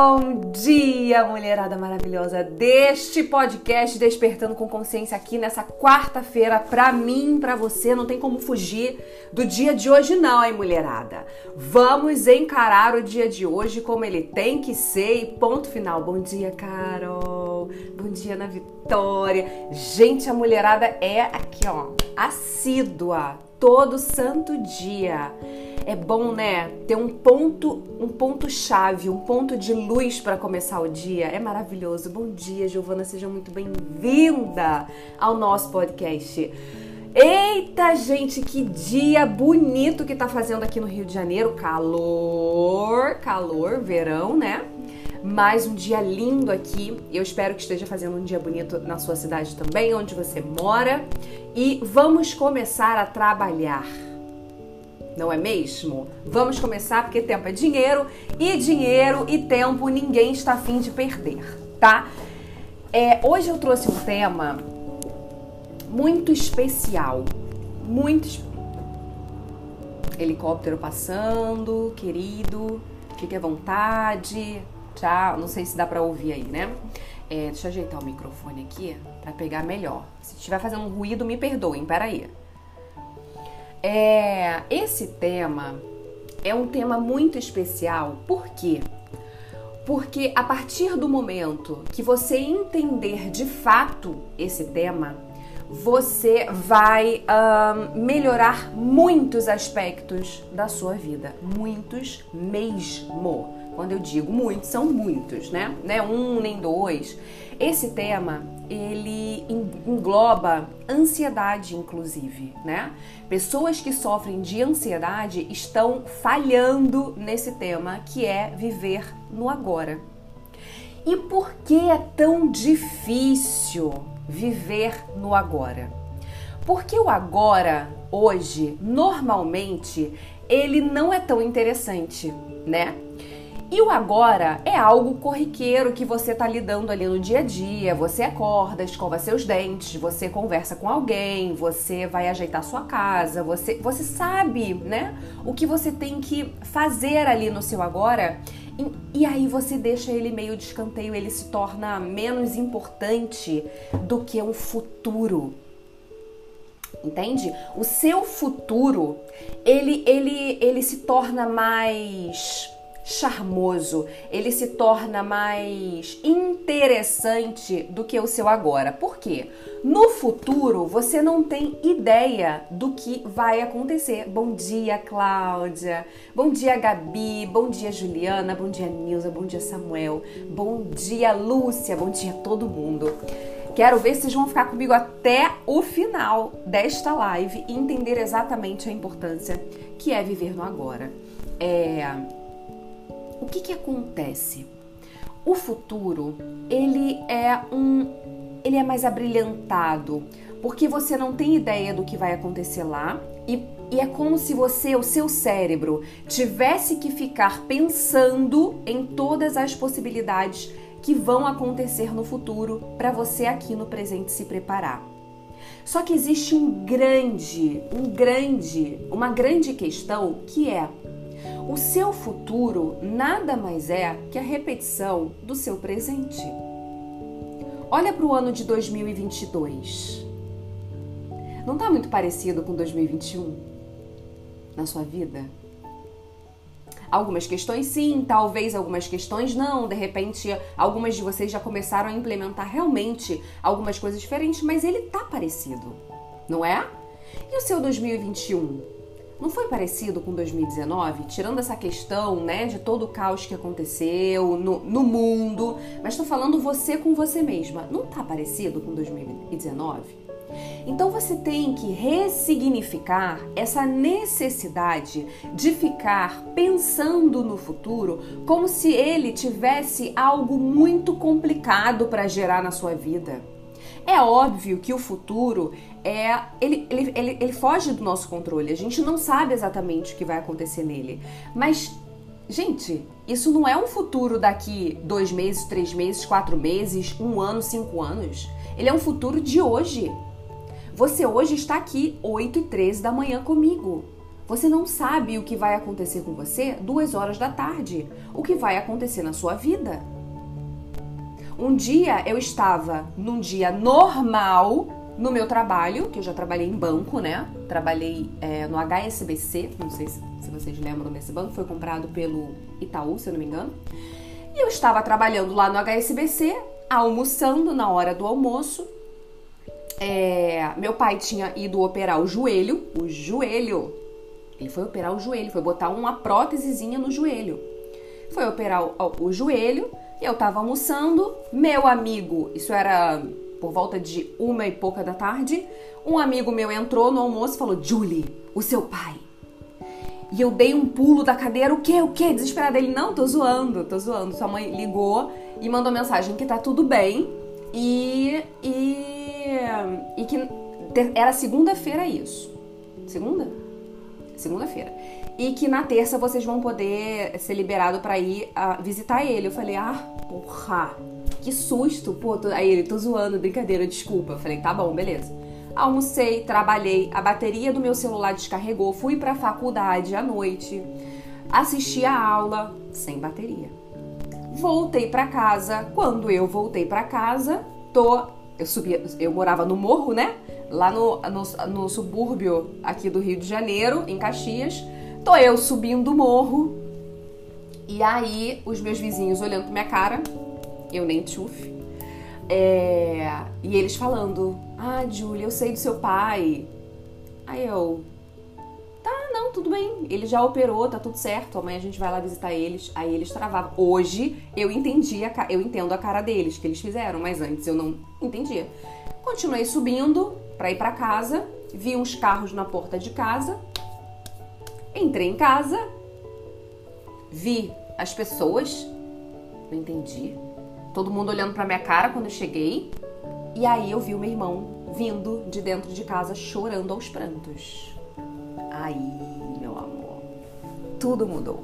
Bom dia, mulherada maravilhosa deste podcast Despertando com Consciência aqui nessa quarta-feira para mim, para você, não tem como fugir do dia de hoje não, hein, mulherada. Vamos encarar o dia de hoje como ele tem que ser e ponto final. Bom dia, Carol. Bom dia, Ana Vitória. Gente, a mulherada é aqui, ó, assídua todo santo dia é bom, né, ter um ponto, um ponto chave, um ponto de luz para começar o dia. É maravilhoso. Bom dia, Giovana, seja muito bem-vinda ao nosso podcast. Eita, gente, que dia bonito que tá fazendo aqui no Rio de Janeiro. Calor, calor, verão, né? Mais um dia lindo aqui. Eu espero que esteja fazendo um dia bonito na sua cidade também, onde você mora. E vamos começar a trabalhar não é mesmo? Vamos começar porque tempo é dinheiro e dinheiro e tempo ninguém está afim de perder, tá? É, hoje eu trouxe um tema muito especial, muito helicóptero passando, querido, fique à vontade, tchau. Não sei se dá para ouvir aí, né? É, deixa eu ajeitar o microfone aqui para pegar melhor. Se estiver fazendo um ruído, me perdoem, peraí. É, esse tema é um tema muito especial, por quê? Porque a partir do momento que você entender de fato esse tema, você vai melhorar muitos aspectos da sua vida, muitos mesmo. Quando eu digo muitos, são muitos, né? Não é um nem dois. Esse tema ele engloba ansiedade, inclusive, né? Pessoas que sofrem de ansiedade estão falhando nesse tema que é viver no agora. E por que é tão difícil viver no agora? Porque o agora, hoje, normalmente, ele não é tão interessante, né? E o agora é algo corriqueiro que você tá lidando ali no dia a dia. Você acorda, escova seus dentes, você conversa com alguém, você vai ajeitar sua casa, você, você sabe, né? O que você tem que fazer ali no seu agora. E, e aí você deixa ele meio de escanteio, ele se torna menos importante do que um futuro. Entende? O seu futuro, ele, ele, ele se torna mais charmoso, ele se torna mais interessante do que o seu agora. Por quê? No futuro você não tem ideia do que vai acontecer. Bom dia, Cláudia. Bom dia, Gabi. Bom dia, Juliana. Bom dia, Nilza. Bom dia, Samuel. Bom dia, Lúcia. Bom dia, todo mundo. Quero ver se vocês vão ficar comigo até o final desta live e entender exatamente a importância que é viver no agora. É, o que, que acontece? O futuro, ele é um ele é mais abrilhantado, porque você não tem ideia do que vai acontecer lá e, e, é como se você, o seu cérebro, tivesse que ficar pensando em todas as possibilidades que vão acontecer no futuro para você aqui no presente se preparar. Só que existe um grande, um grande, uma grande questão que é o seu futuro nada mais é que a repetição do seu presente. Olha para o ano de 2022. Não está muito parecido com 2021 na sua vida? Algumas questões sim, talvez algumas questões não. De repente, algumas de vocês já começaram a implementar realmente algumas coisas diferentes, mas ele tá parecido, não é? E o seu 2021? Não foi parecido com 2019? Tirando essa questão, né, de todo o caos que aconteceu no, no mundo, mas estou falando você com você mesma. Não tá parecido com 2019? Então você tem que ressignificar essa necessidade de ficar pensando no futuro como se ele tivesse algo muito complicado para gerar na sua vida. É óbvio que o futuro é ele, ele, ele, ele foge do nosso controle. A gente não sabe exatamente o que vai acontecer nele. Mas, gente, isso não é um futuro daqui dois meses, três meses, quatro meses, um ano, cinco anos. Ele é um futuro de hoje. Você hoje está aqui 8 e 13 da manhã comigo. Você não sabe o que vai acontecer com você duas horas da tarde, o que vai acontecer na sua vida. Um dia eu estava num dia normal no meu trabalho, que eu já trabalhei em banco, né? Trabalhei é, no HSBC, não sei se, vocês lembram desse banco, foi comprado pelo Itaú, se eu não me engano. E eu estava trabalhando lá no HSBC, almoçando na hora do almoço. É, meu pai tinha ido operar o joelho, o joelho. Ele foi operar o joelho, foi botar uma prótesezinha no joelho. Foi operar o, o, o joelho eu tava almoçando. Meu amigo, isso era por volta de uma e pouca da tarde, um amigo meu entrou no almoço e falou: Julie, o seu pai. E eu dei um pulo da cadeira, o quê? O quê? Desesperada. Ele, não, tô zoando, tô zoando. Sua mãe ligou e mandou mensagem que tá tudo bem e. e. e que era segunda-feira isso. Segunda? Segunda-feira. E que na terça vocês vão poder ser liberados para ir uh, visitar ele. Eu falei, ah, porra que susto, pô. Tô... Aí ele, tô zoando, brincadeira, desculpa. Eu falei, tá bom, beleza. Almocei, trabalhei, a bateria do meu celular descarregou, fui pra faculdade à noite, assisti a aula sem bateria. Voltei para casa. Quando eu voltei para casa, tô. Eu subia, eu morava no morro, né? Lá no, no, no subúrbio aqui do Rio de Janeiro, em Caxias. Tô eu subindo o morro. E aí, os meus vizinhos olhando pra minha cara, eu nem tchuf. É, e eles falando: Ah, Julia, eu sei do seu pai. Aí eu. Tá, não, tudo bem. Ele já operou, tá tudo certo. Amanhã a gente vai lá visitar eles. Aí eles travavam. Hoje eu entendi, a, eu entendo a cara deles que eles fizeram, mas antes eu não entendia. Continuei subindo para ir para casa, vi uns carros na porta de casa. Entrei em casa, vi as pessoas, não entendi todo mundo olhando pra minha cara quando eu cheguei. E aí eu vi o meu irmão vindo de dentro de casa chorando aos prantos. Aí, meu amor, tudo mudou.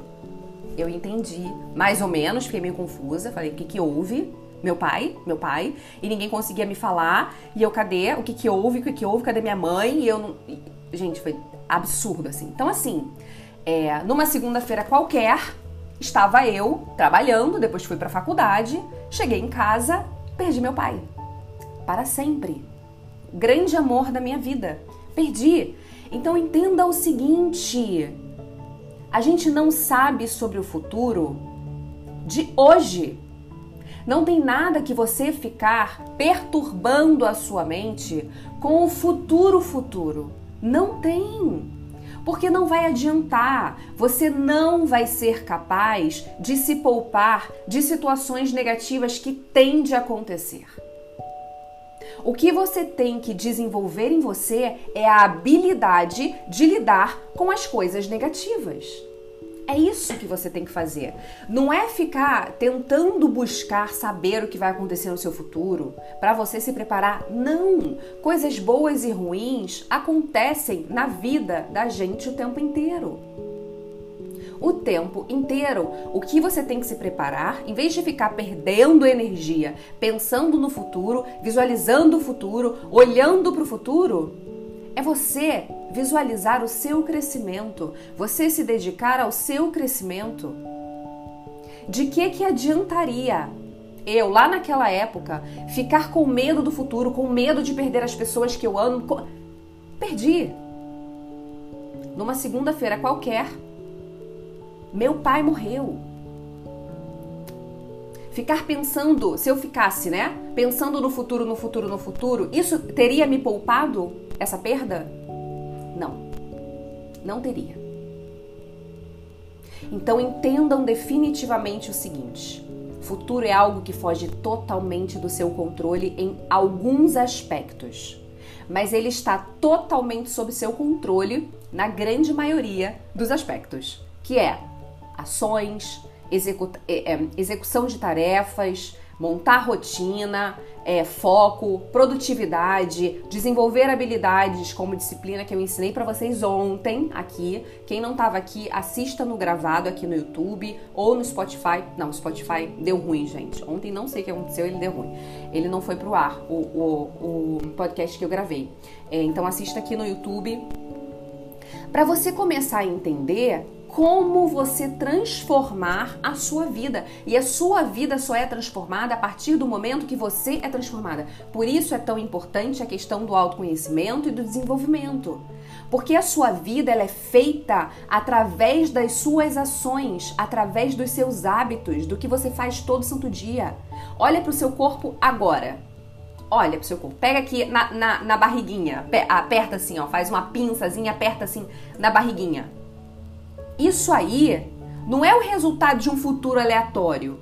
Eu entendi, mais ou menos, fiquei meio confusa. Falei, o que que houve? Meu pai, meu pai, e ninguém conseguia me falar. E eu, cadê? O que que houve? O que que houve? Cadê minha mãe? E eu não. Gente, foi absurdo assim. Então, assim, é, numa segunda-feira qualquer, estava eu trabalhando, depois fui para a faculdade, cheguei em casa, perdi meu pai. Para sempre. Grande amor da minha vida. Perdi. Então entenda o seguinte: a gente não sabe sobre o futuro de hoje. Não tem nada que você ficar perturbando a sua mente com o futuro futuro. Não tem porque não vai adiantar. Você não vai ser capaz de se poupar de situações negativas que tendem a acontecer. O que você tem que desenvolver em você é a habilidade de lidar com as coisas negativas. É isso que você tem que fazer. Não é ficar tentando buscar saber o que vai acontecer no seu futuro para você se preparar. Não! Coisas boas e ruins acontecem na vida da gente o tempo inteiro. O tempo inteiro. O que você tem que se preparar, em vez de ficar perdendo energia, pensando no futuro, visualizando o futuro, olhando para o futuro, é você visualizar o seu crescimento, você se dedicar ao seu crescimento. De que que adiantaria eu, lá naquela época, ficar com medo do futuro, com medo de perder as pessoas que eu amo? Perdi. Numa segunda-feira qualquer, meu pai morreu. Ficar pensando, se eu ficasse, né? Pensando no futuro, no futuro, no futuro, isso teria me poupado essa perda? Não. Não teria. Então entendam definitivamente o seguinte: futuro é algo que foge totalmente do seu controle em alguns aspectos, mas ele está totalmente sob seu controle na grande maioria dos aspectos, que é ações, é, é, execução de tarefas, montar rotina, é, foco, produtividade, desenvolver habilidades como disciplina que eu ensinei para vocês ontem aqui. Quem não estava aqui, assista no gravado aqui no YouTube ou no Spotify. Não, o Spotify deu ruim, gente. Ontem não sei o que aconteceu, ele deu ruim. Ele não foi pro ar, o, o, o podcast que eu gravei. É, então assista aqui no YouTube para você começar a entender como você transformar a sua vida. E a sua vida só é transformada a partir do momento que você é transformada. Por isso é tão importante a questão do autoconhecimento e do desenvolvimento. Porque a sua vida ela é feita através das suas ações, através dos seus hábitos, do que você faz todo santo dia. Olha para o seu corpo agora. Olha para o seu corpo. Pega aqui na, na, na barriguinha. Aperta assim, ó. Faz uma pinçazinha, aperta assim na barriguinha isso aí não é o resultado de um futuro aleatório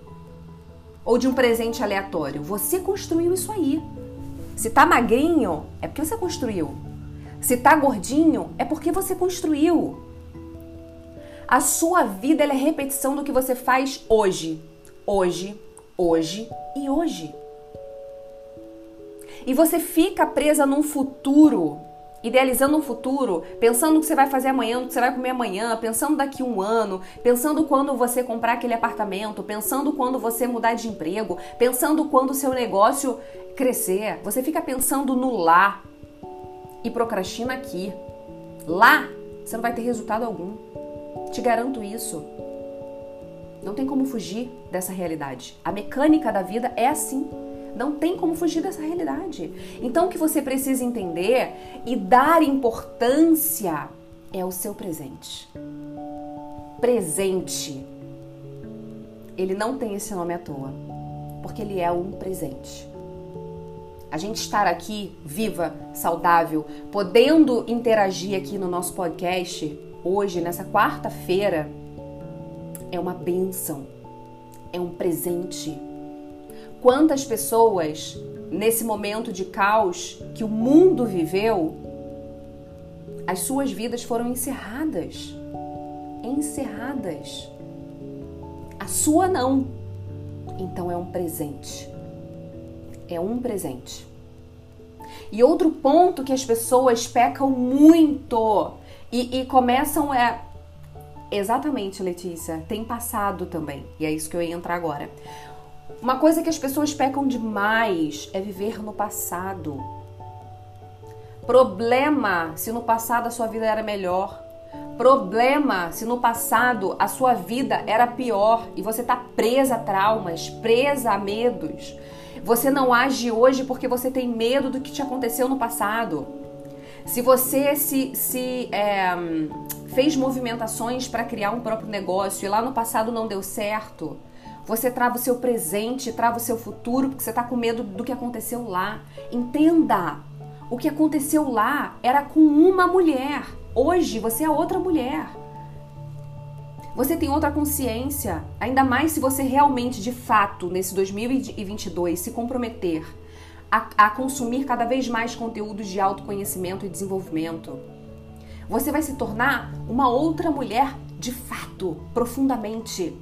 ou de um presente aleatório. Você construiu isso aí. Se tá magrinho, é porque você construiu. Se tá gordinho, é porque você construiu. A sua vida é repetição do que você faz hoje, hoje, hoje e hoje. E você fica presa num futuro idealizando um futuro, pensando o que você vai fazer amanhã, o que você vai comer amanhã, pensando daqui um ano, pensando quando você comprar aquele apartamento, pensando quando você mudar de emprego, pensando quando o seu negócio crescer. Você fica pensando no lá e procrastina aqui. Lá você não vai ter resultado algum. Te garanto isso. Não tem como fugir dessa realidade. A mecânica da vida é assim. Não tem como fugir dessa realidade. Então, o que você precisa entender e dar importância é o seu presente. Presente. Ele não tem esse nome à toa, porque ele é um presente. A gente estar aqui viva, saudável, podendo interagir aqui no nosso podcast hoje, nessa quarta-feira, é uma benção, é um presente Quantas pessoas, nesse momento de caos que o mundo viveu, as suas vidas foram encerradas. Encerradas. A sua não. Então é um presente. É um presente. E outro ponto que as pessoas pecam muito e, e começam é. Exatamente, Letícia, tem passado também. E é isso que eu ia entrar agora. Uma coisa que as pessoas pecam demais é viver no passado. Problema se no passado a sua vida era melhor. Problema se no passado a sua vida era pior e você está presa a traumas, presa a medos. Você não age hoje porque você tem medo do que te aconteceu no passado. Se você se, se é, fez movimentações para criar um próprio negócio e lá no passado não deu certo, você trava o seu presente, trava o seu futuro, porque você está com medo do que aconteceu lá. Entenda! O que aconteceu lá era com uma mulher. Hoje você é outra mulher. Você tem outra consciência, ainda mais se você realmente, de fato, nesse 2022, se comprometer a, a consumir cada vez mais conteúdos de autoconhecimento e desenvolvimento. Você vai se tornar uma outra mulher de fato, profundamente.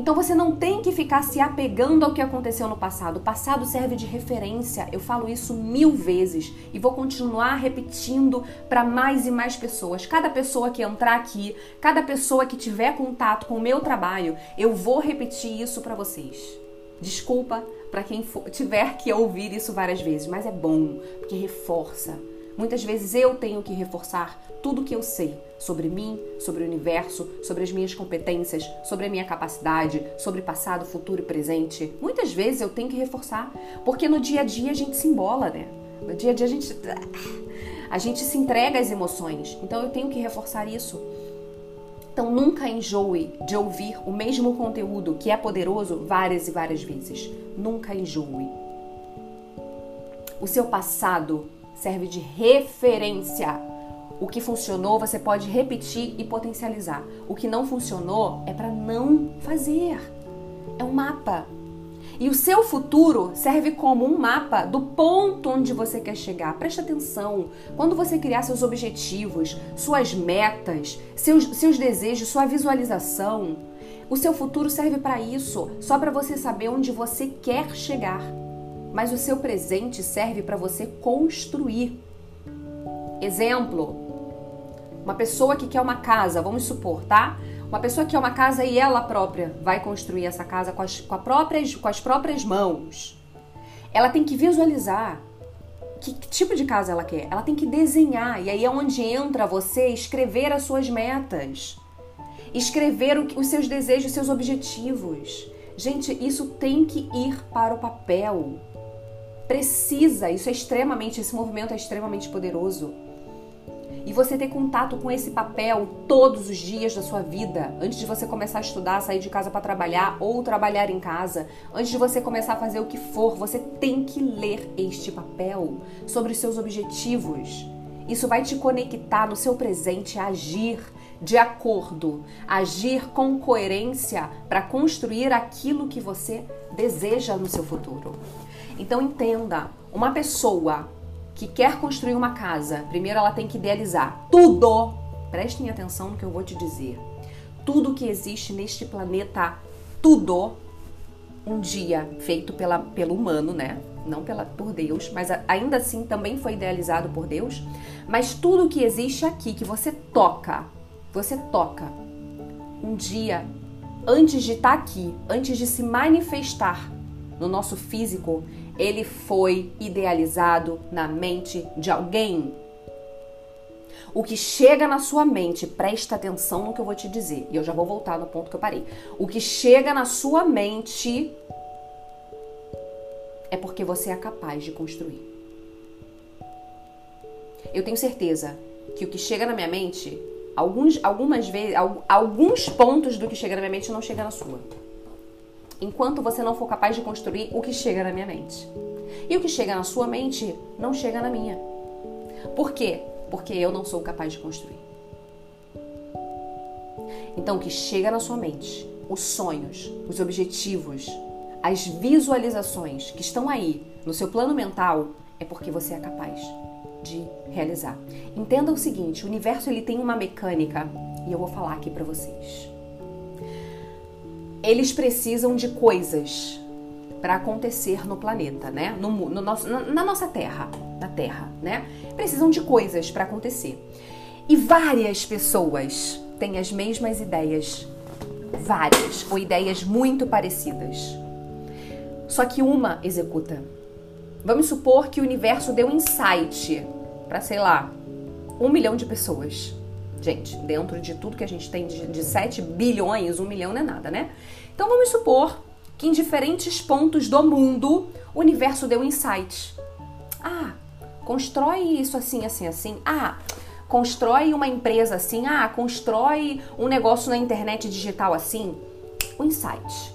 Então você não tem que ficar se apegando ao que aconteceu no passado. O passado serve de referência. Eu falo isso mil vezes e vou continuar repetindo para mais e mais pessoas. Cada pessoa que entrar aqui, cada pessoa que tiver contato com o meu trabalho, eu vou repetir isso para vocês. Desculpa para quem for, tiver que ouvir isso várias vezes, mas é bom porque reforça. Muitas vezes eu tenho que reforçar tudo que eu sei sobre mim, sobre o universo, sobre as minhas competências, sobre a minha capacidade, sobre passado, futuro e presente. Muitas vezes eu tenho que reforçar, porque no dia a dia a gente se embola, né? No dia a dia a gente a gente se entrega às emoções. Então eu tenho que reforçar isso. Então nunca enjoe de ouvir o mesmo conteúdo que é poderoso várias e várias vezes. Nunca enjoe. O seu passado serve de referência o que funcionou você pode repetir e potencializar. O que não funcionou é para não fazer. É um mapa. E o seu futuro serve como um mapa do ponto onde você quer chegar. Preste atenção. Quando você criar seus objetivos, suas metas, seus, seus desejos, sua visualização, o seu futuro serve para isso, só para você saber onde você quer chegar. Mas o seu presente serve para você construir. Exemplo, uma pessoa que quer uma casa, vamos supor, tá? Uma pessoa que quer uma casa e ela própria vai construir essa casa com as, com, próprias, com as próprias mãos. Ela tem que visualizar que, que, tipo de casa ela quer. Ela tem que desenhar. E aí é onde entra você escrever as suas metas. Escrever o, os seus desejos, os seus objetivos. Gente, isso tem que ir para o papel. Precisa, isso é extremamente, esse movimento é extremamente poderoso e você ter contato com esse papel todos os dias da sua vida, antes de você começar a estudar, sair de casa para trabalhar ou trabalhar em casa, antes de você começar a fazer o que for, você tem que ler este papel sobre os seus objetivos. Isso vai te conectar no seu presente a agir de acordo, agir com coerência para construir aquilo que você deseja no seu futuro. Então entenda, uma pessoa que quer construir uma casa, primeiro ela tem que idealizar tudo. Prestem atenção no que eu vou te dizer. Tudo que existe neste planeta, tudo, um dia feito pela, pelo humano, né? Não pela, por Deus, mas ainda assim também foi idealizado por Deus. Mas tudo que existe aqui, que você toca, você toca, um dia, antes de estar tá aqui, antes de se manifestar no nosso físico, ele foi idealizado na mente de alguém. O que chega na sua mente, presta atenção no que eu vou te dizer, e eu já vou voltar no ponto que eu parei. O que chega na sua mente é porque você é capaz de construir. Eu tenho certeza que o que chega na minha mente, alguns, algumas vezes, alguns pontos do que chega na minha mente não chega na sua enquanto você não for capaz de construir o que chega na minha mente. E o que chega na sua mente não chega na minha. Por quê? Porque eu não sou capaz de construir. Então, o que chega na sua mente, os sonhos, os objetivos, as visualizações que estão aí no seu plano mental, é porque você é capaz de realizar. Entenda o seguinte, o universo ele tem uma mecânica e eu vou falar aqui para vocês eles precisam de coisas para acontecer no planeta, né? No, no nosso, na, na, nossa Terra, na Terra, né? Precisam de coisas para acontecer. E várias pessoas têm as mesmas ideias, várias, ou ideias muito parecidas. Só que uma executa. Vamos supor que o universo deu insight para, sei lá, um milhão de pessoas. Gente, dentro de tudo que a gente tem de, de 7 bilhões, um milhão não é nada, né? Então vamos supor que em diferentes pontos do mundo o universo deu insight. Ah, constrói isso assim, assim, assim. Ah, constrói uma empresa assim. Ah, constrói um negócio na internet digital assim. O insight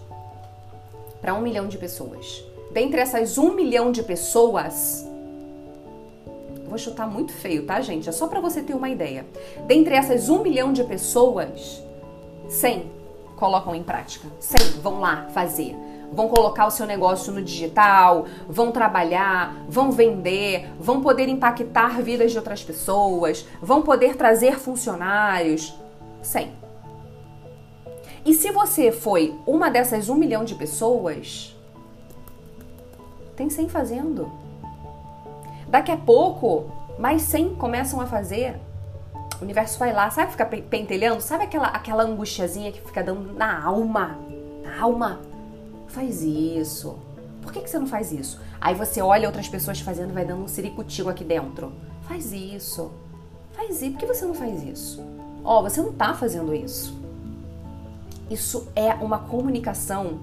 para um milhão de pessoas. Dentre essas um milhão de pessoas, vou chutar muito feio, tá, gente? É só para você ter uma ideia. Dentre essas um milhão de pessoas, 100 colocam em prática. 100 vão lá fazer. Vão colocar o seu negócio no digital, vão trabalhar, vão vender, vão poder impactar vidas de outras pessoas, vão poder trazer funcionários. 100. E se você foi uma dessas um milhão de pessoas, tem 100 fazendo. Daqui a pouco, mais 100 começam a fazer. O universo vai lá, sabe ficar pentelhando? Sabe aquela, aquela angustiazinha que fica dando na alma? Na alma? Faz isso. Por que, que você não faz isso? Aí você olha outras pessoas fazendo vai dando um ciricutigo aqui dentro. Faz isso. Faz isso. Por que você não faz isso? Ó, oh, você não tá fazendo isso. Isso é uma comunicação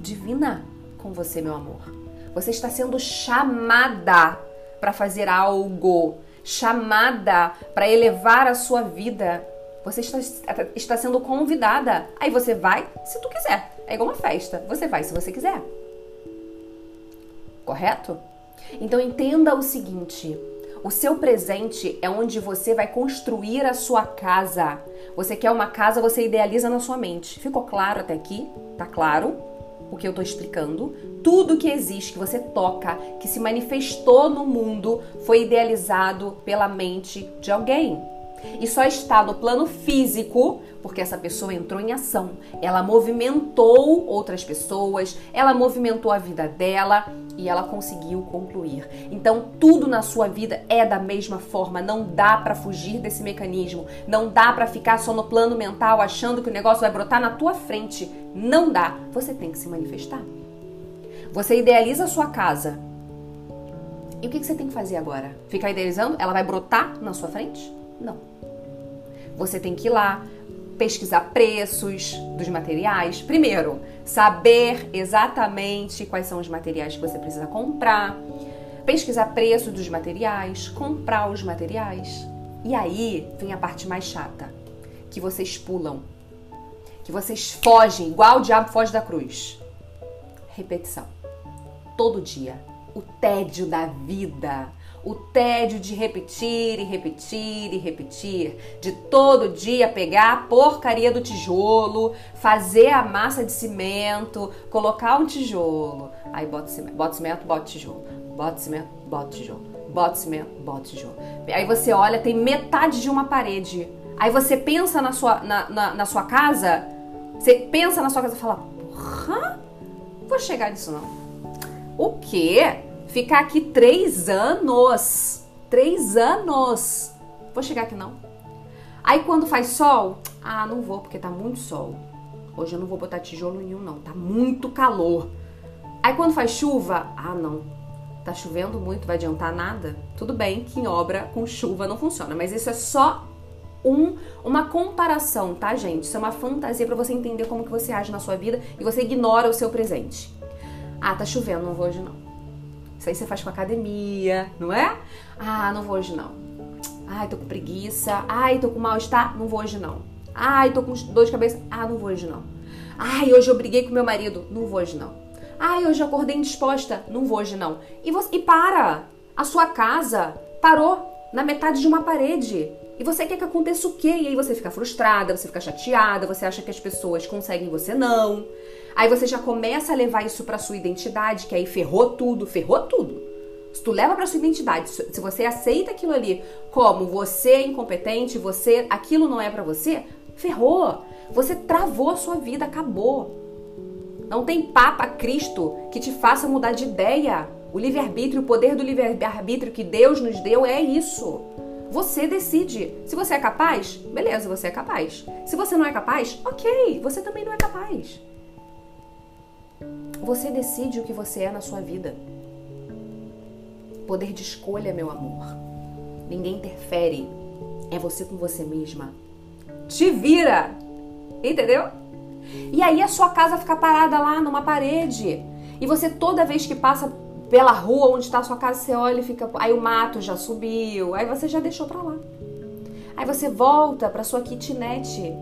divina com você, meu amor. Você está sendo chamada para fazer algo, chamada para elevar a sua vida. Você está, está sendo convidada. Aí você vai se tu quiser. É igual uma festa. Você vai se você quiser. Correto? Então entenda o seguinte: o seu presente é onde você vai construir a sua casa. Você quer uma casa, você idealiza na sua mente. Ficou claro até aqui? Tá claro? Que eu estou explicando, tudo que existe, que você toca, que se manifestou no mundo, foi idealizado pela mente de alguém. E só está no plano físico porque essa pessoa entrou em ação. Ela movimentou outras pessoas, ela movimentou a vida dela e ela conseguiu concluir. Então, tudo na sua vida é da mesma forma, não dá para fugir desse mecanismo, não dá para ficar só no plano mental achando que o negócio vai brotar na tua frente. Não dá. Você tem que se manifestar. Você idealiza a sua casa. E o que você tem que fazer agora? Ficar idealizando? Ela vai brotar na sua frente? Não. Você tem que ir lá, pesquisar preços dos materiais. Primeiro, saber exatamente quais são os materiais que você precisa comprar. Pesquisar preço dos materiais, comprar os materiais. E aí vem a parte mais chata, que vocês pulam, que vocês fogem, igual o diabo foge da cruz. Repetição. Todo dia. O tédio da vida o tédio de repetir e repetir e repetir, de todo dia pegar a porcaria do tijolo, fazer a massa de cimento, colocar um tijolo, aí bota cimento, bota cimento, bota tijolo, bota cimento, bota tijolo, bota cimento, bota tijolo. Aí você olha, tem metade de uma parede. Aí você pensa na sua, na, na, na sua casa, você pensa na sua casa e fala, porra, vou chegar nisso não. O quê? Ficar aqui três anos. Três anos. Vou chegar aqui não. Aí quando faz sol, ah, não vou porque tá muito sol. Hoje eu não vou botar tijolo nenhum não, tá muito calor. Aí quando faz chuva, ah, não. Tá chovendo muito, vai adiantar nada? Tudo bem que em obra com chuva não funciona, mas isso é só um, uma comparação, tá, gente? Isso é uma fantasia para você entender como que você age na sua vida e você ignora o seu presente. Ah, tá chovendo, não vou hoje não. Isso aí você faz com academia, não é? Ah, não vou hoje não. Ai, tô com preguiça. Ai, tô com mal-estar. Não vou hoje não. Ai, tô com dor de cabeça. Ah, não vou hoje não. Ai, hoje eu briguei com meu marido. Não vou hoje não. Ai, hoje eu acordei indisposta. Não vou hoje não. E, você, e para! A sua casa parou na metade de uma parede. E você quer que aconteça o quê? E aí você fica frustrada, você fica chateada, você acha que as pessoas conseguem você não. Aí você já começa a levar isso para sua identidade, que aí ferrou tudo, ferrou tudo. Se tu leva para sua identidade, se você aceita aquilo ali como você é incompetente, você aquilo não é para você, ferrou. Você travou a sua vida, acabou. Não tem papa Cristo que te faça mudar de ideia. O livre-arbítrio, o poder do livre-arbítrio que Deus nos deu é isso. Você decide. Se você é capaz, beleza, você é capaz. Se você não é capaz, ok, você também não é capaz. Você decide o que você é na sua vida. Poder de escolha, meu amor. Ninguém interfere. É você com você mesma. Te vira! Entendeu? E aí a sua casa fica parada lá numa parede. E você toda vez que passa pela rua onde está a sua casa, você olha e fica, aí o mato já subiu, aí você já deixou para lá. Aí você volta para sua kitnet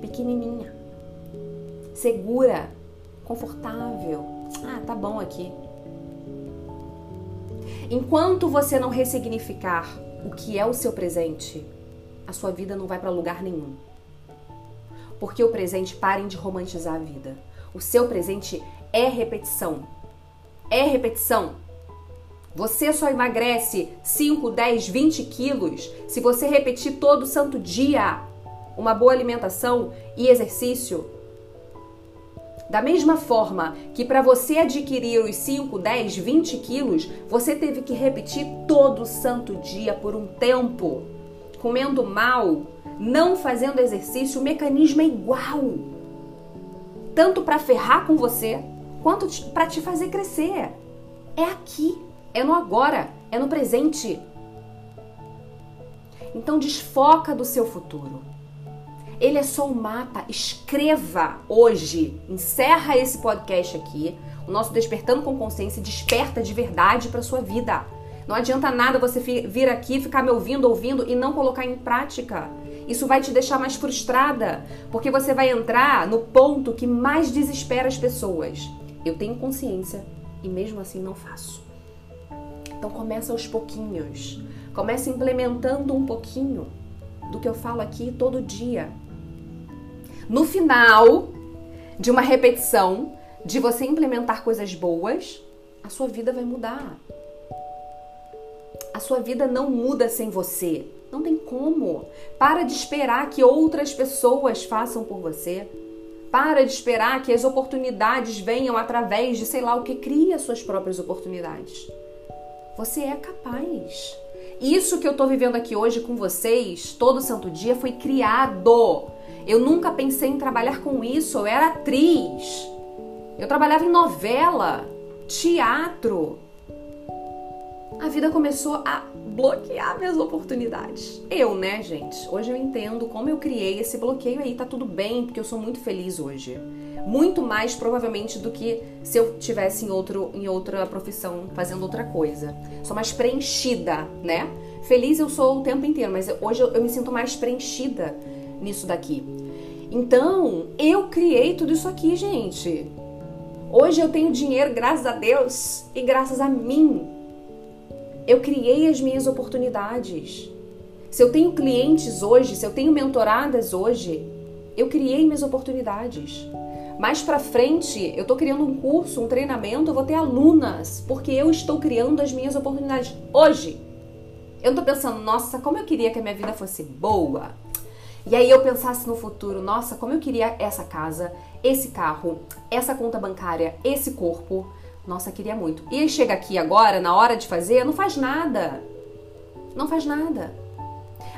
pequenininha, segura, confortável. Ah, tá bom aqui. Enquanto você não ressignificar o que é o seu presente, a sua vida não vai para lugar nenhum. Porque o presente, parem de romantizar a vida. O seu presente é repetição. É repetição. Você só emagrece 5, 10, 20 quilos se você repetir todo santo dia uma boa alimentação e exercício da mesma forma que para você adquirir os 5, 10, 20 quilos, você teve que repetir todo santo dia por um tempo, comendo mal, não fazendo exercício, o mecanismo é igual. Tanto para ferrar com você, quanto para te fazer crescer. É aqui, é no agora, é no presente. Então desfoca do seu futuro. Ele é só um mapa. Escreva hoje. Encerra esse podcast aqui. O nosso Despertando com Consciência desperta de verdade para sua vida. Não adianta nada você vir aqui, ficar me ouvindo, ouvindo e não colocar em prática. Isso vai te deixar mais frustrada, porque você vai entrar no ponto que mais desespera as pessoas. Eu tenho consciência e mesmo assim não faço. Então começa aos pouquinhos. Começa implementando um pouquinho do que eu falo aqui todo dia. No final de uma repetição, de você implementar coisas boas, a sua vida vai mudar. A sua vida não muda sem você. Não tem como. Para de esperar que outras pessoas façam por você. Para de esperar que as oportunidades venham através de sei lá o que cria suas próprias oportunidades. Você é capaz. Isso que eu tô vivendo aqui hoje com vocês, todo santo dia, foi criado eu nunca pensei em trabalhar com isso. Eu era atriz. Eu trabalhava em novela, teatro. a vida começou a bloquear minhas oportunidades. Eu, né, gente? Hoje eu entendo como eu criei esse bloqueio aí, tá tudo bem, porque eu sou muito feliz hoje. Muito mais provavelmente do que se eu tivesse em, outro, em outra profissão fazendo outra coisa. Sou mais preenchida, né? Feliz eu sou o tempo inteiro, mas hoje eu, eu me sinto mais preenchida nisso daqui. Então, eu criei tudo isso aqui, gente. Hoje eu tenho dinheiro graças a Deus e graças a mim. Eu criei as minhas oportunidades. Se eu tenho clientes hoje, se eu tenho mentoradas hoje, eu criei minhas oportunidades. Mais para frente, eu estou criando um curso, um treinamento, eu vou ter alunas, porque eu estou criando as minhas oportunidades hoje. Eu não tô pensando, nossa, como eu queria que a minha vida fosse boa. E aí eu pensasse no futuro, nossa, como eu queria essa casa, esse carro, essa conta bancária, esse corpo. Nossa, queria muito. E chega aqui agora, na hora de fazer, não faz nada. Não faz nada.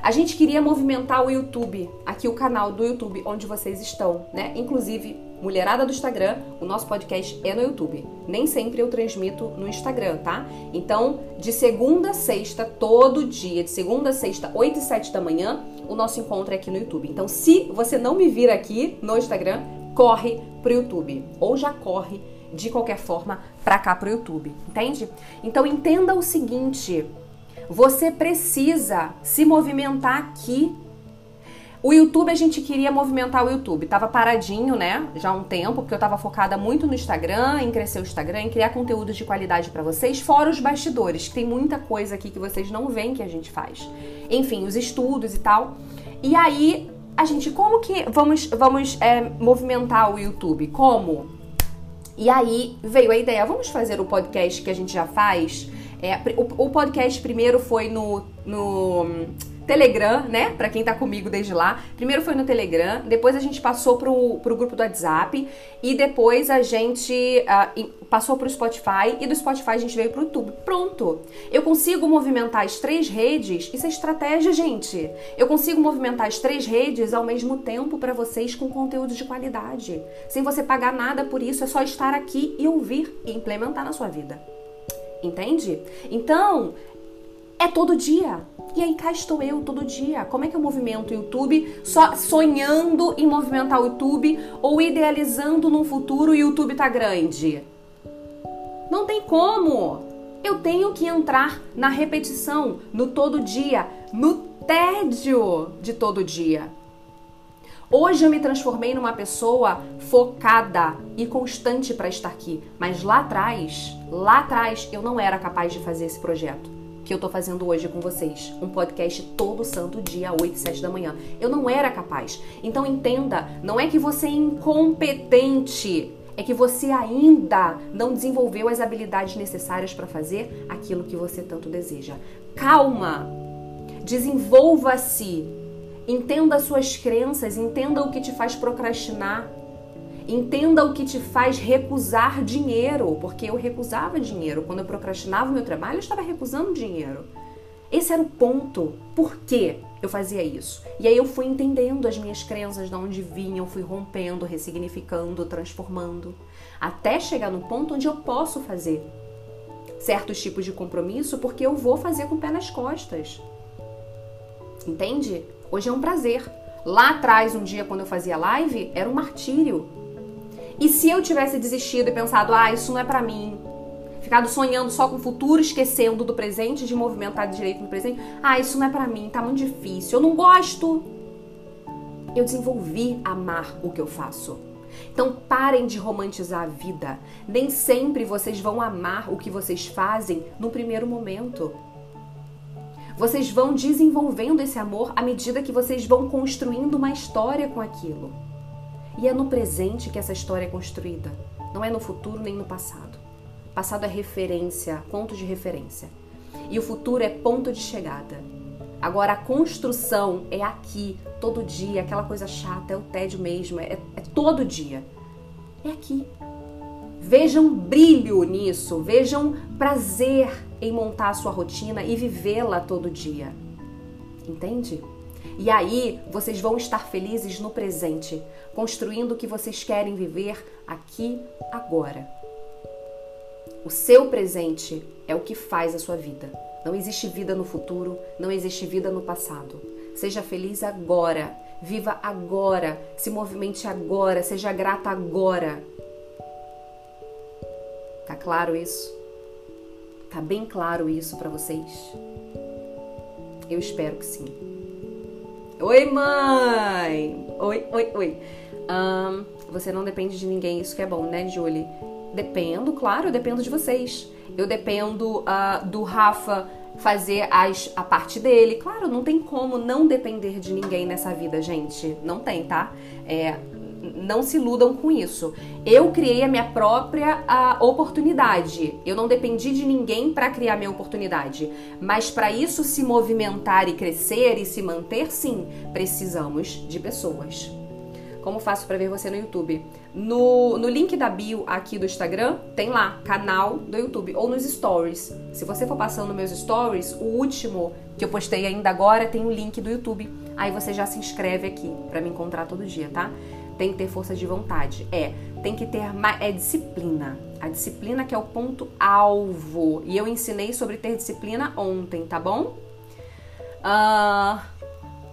A gente queria movimentar o YouTube, aqui o canal do YouTube onde vocês estão, né? Inclusive, mulherada do Instagram, o nosso podcast é no YouTube. Nem sempre eu transmito no Instagram, tá? Então, de segunda a sexta, todo dia, de segunda a sexta, 8 e 7 da manhã, o nosso encontro é aqui no YouTube. Então, se você não me vir aqui no Instagram, corre pro YouTube. Ou já corre de qualquer forma para cá pro YouTube, entende? Então entenda o seguinte, você precisa se movimentar aqui. O YouTube a gente queria movimentar o YouTube, tava paradinho, né? Já há um tempo, porque eu tava focada muito no Instagram, em crescer o Instagram, em criar conteúdos de qualidade para vocês, fora os bastidores, que tem muita coisa aqui que vocês não veem que a gente faz. Enfim, os estudos e tal. E aí, a gente, como que vamos, vamos é, movimentar o YouTube? Como? E aí veio a ideia, vamos fazer o podcast que a gente já faz? É, o, o, podcast primeiro foi no, no Telegram, né? Para quem tá comigo desde lá. Primeiro foi no Telegram, depois a gente passou pro, pro grupo do WhatsApp e depois a gente uh, passou pro Spotify e do Spotify a gente veio pro YouTube. Pronto! Eu consigo movimentar as três redes, isso é estratégia, gente. Eu consigo movimentar as três redes ao mesmo tempo para vocês com conteúdo de qualidade. Sem você pagar nada por isso, é só estar aqui e ouvir e implementar na sua vida. Entende? Então, é todo dia. E aí cá estou eu todo dia. Como é que eu movimento o YouTube? Só sonhando em movimentar o YouTube ou idealizando num futuro o YouTube tá grande? Não tem como. Eu tenho que entrar na repetição, no todo dia, no tédio de todo dia. Hoje eu me transformei numa pessoa focada e constante para estar aqui, mas lá atrás, lá atrás eu não era capaz de fazer esse projeto que eu tô fazendo hoje com vocês. Um podcast todo santo dia, 8 e 7 da manhã. Eu não era capaz. Então entenda, não é que você é incompetente, é que você ainda não desenvolveu as habilidades necessárias para fazer aquilo que você tanto deseja. Calma! Desenvolva-se. Entenda suas crenças, entenda o que te faz procrastinar. Entenda o que te faz recusar dinheiro, porque eu recusava dinheiro. Quando eu procrastinava o meu trabalho, eu estava recusando dinheiro. Esse era o ponto. Por que eu fazia isso? E aí eu fui entendendo as minhas crenças, de onde vinham, fui rompendo, ressignificando, transformando, até chegar no ponto onde eu posso fazer certos tipos de compromisso, porque eu vou fazer com o pé nas costas. Entende? Hoje é um prazer. Lá atrás, um dia, quando eu fazia live, era um martírio. E se eu tivesse desistido e pensado, ah, isso não é para mim, ficado sonhando só com o futuro, esquecendo do presente, de movimentar direito no presente, ah, isso não é para mim, tá muito difícil, eu não gosto. Eu desenvolvi amar o que eu faço. Então parem de romantizar a vida. Nem sempre vocês vão amar o que vocês fazem no primeiro momento. Vocês vão desenvolvendo esse amor à medida que vocês vão construindo uma história com aquilo. E é no presente que essa história é construída, não é no futuro nem no passado. Passado é referência, ponto de referência. E o futuro é ponto de chegada. Agora a construção é aqui, todo dia, aquela coisa chata, é o tédio mesmo, é, é todo dia. É aqui. Vejam brilho nisso, vejam prazer em montar a sua rotina e vivê-la todo dia. Entende? E aí vocês vão estar felizes no presente, construindo o que vocês querem viver aqui, agora. O seu presente é o que faz a sua vida. Não existe vida no futuro, não existe vida no passado. Seja feliz agora, viva agora, se movimente agora, seja grata agora. Tá claro isso? Tá bem claro isso para vocês? Eu espero que sim. Oi, mãe! Oi, oi, oi. Um, você não depende de ninguém, isso que é bom, né, Julie? Dependo, claro, eu dependo de vocês. Eu dependo uh, do Rafa fazer as, a parte dele. Claro, não tem como não depender de ninguém nessa vida, gente. Não tem, tá? É, não se iludam com isso. Eu criei a minha própria a, oportunidade. Eu não dependi de ninguém para criar minha oportunidade. Mas para isso se movimentar e crescer e se manter, sim, precisamos de pessoas. Como faço para ver você no YouTube? No, no link da bio aqui do Instagram, tem lá, canal do YouTube, ou nos stories. Se você for passando meus stories, o último que eu postei ainda agora tem o link do YouTube. Aí você já se inscreve aqui para me encontrar todo dia, tá? Tem que ter força de vontade. É, tem que ter é disciplina. A disciplina que é o ponto alvo. E eu ensinei sobre ter disciplina ontem, tá bom? Uh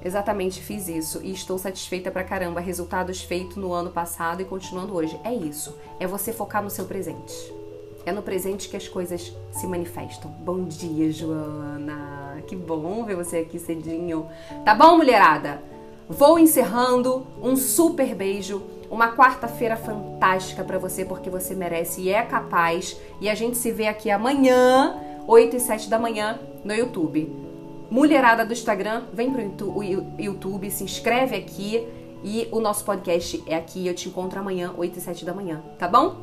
Exatamente, fiz isso e estou satisfeita pra caramba. Resultados feitos no ano passado e continuando hoje. É isso. É você focar no seu presente. É no presente que as coisas se manifestam. Bom dia, Joana. Que bom ver você aqui cedinho. Tá bom, mulherada? Vou encerrando. Um super beijo. Uma quarta-feira fantástica para você, porque você merece e é capaz. E a gente se vê aqui amanhã, 8 e 7 da manhã, no YouTube. Mulherada do Instagram, vem pro YouTube, se inscreve aqui e o nosso podcast é aqui. Eu te encontro amanhã, 8 e 7 da manhã, tá bom?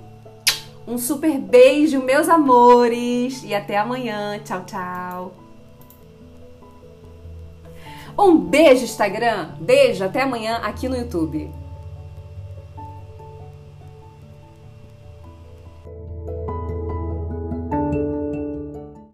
Um super beijo, meus amores, e até amanhã. Tchau, tchau. Um beijo, Instagram. Beijo, até amanhã aqui no YouTube.